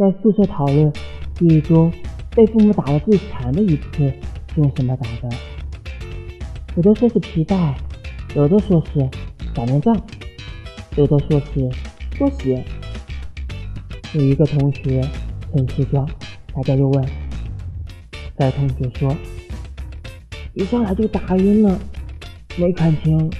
在宿舍讨论记忆中被父母打的最惨的一次是用什么打的有的说是皮带有的说是擀面杖有的说是拖鞋。有一个同学很奇怪大家就问该同学说一上来就打晕了没看清